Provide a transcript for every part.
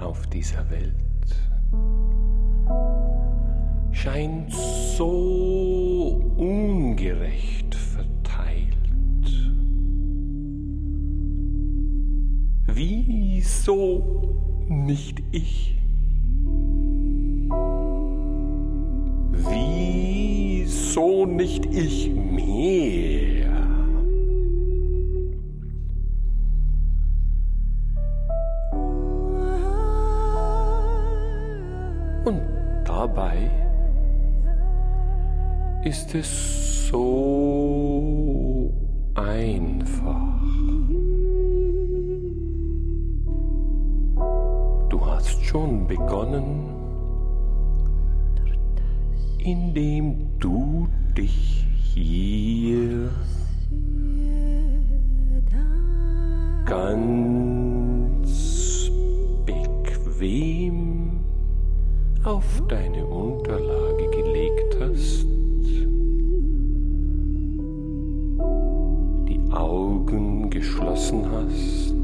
auf dieser Welt scheint so ungerecht verteilt. Wieso nicht ich? Wieso nicht ich mehr? Ist es so einfach. Du hast schon begonnen, indem du dich hier ganz bequem auf deine Unterlage gelegt hast, Augen geschlossen hast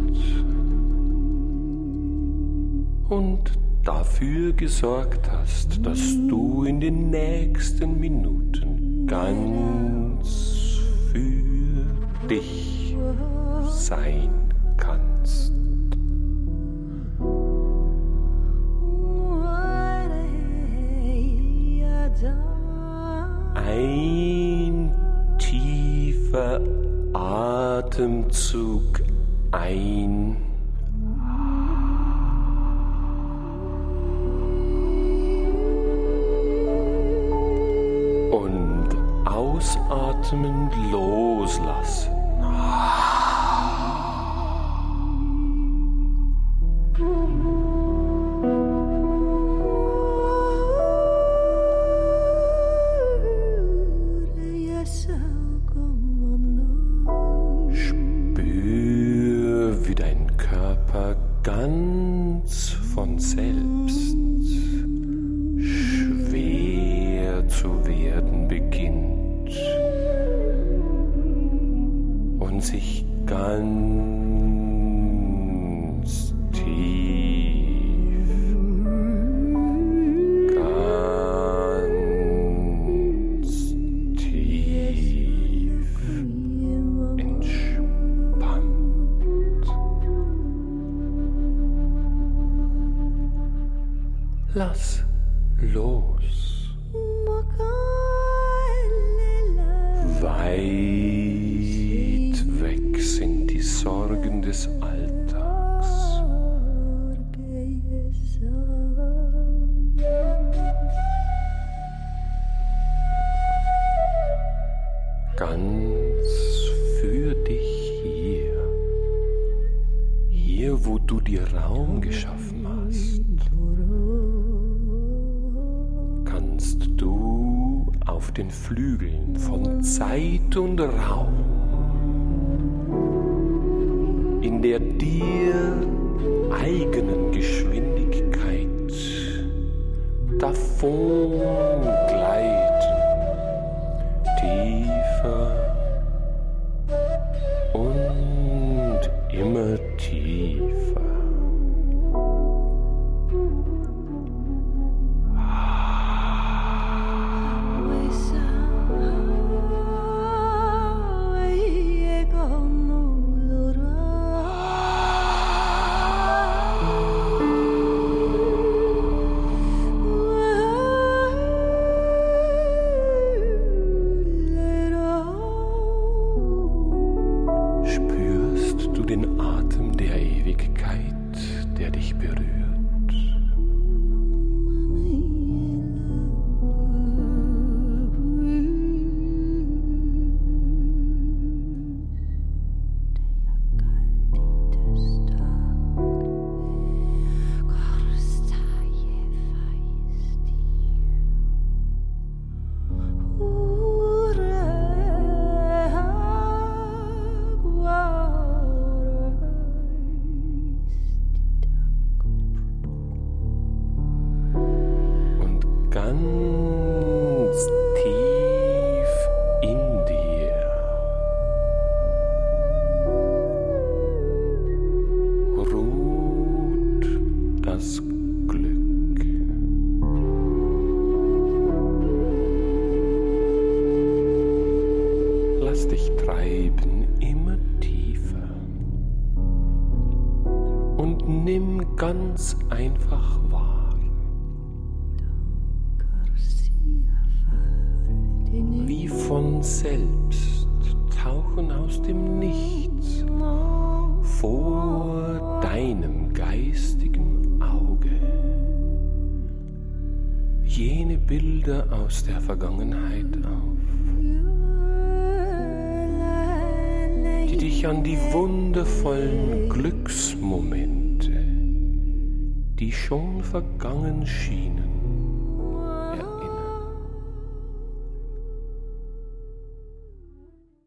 und dafür gesorgt hast, dass du in den nächsten Minuten ganz für dich sein kannst. Ein Atemzug ein. Lass los. Weit weg sind die Sorgen des Alltags. Ganz für dich hier. Hier, wo du dir Raum geschaffen den Flügeln von Zeit und Raum in der dir eigenen Geschwindigkeit davon gleiten, tiefer ganz tief in dir ruht das Glück. Lass dich treiben immer tiefer und nimm ganz einfach wahr. Selbst tauchen aus dem Nichts vor deinem geistigen Auge. Jene Bilder aus der Vergangenheit auf, die dich an die wundervollen Glücksmomente, die schon vergangen schienen,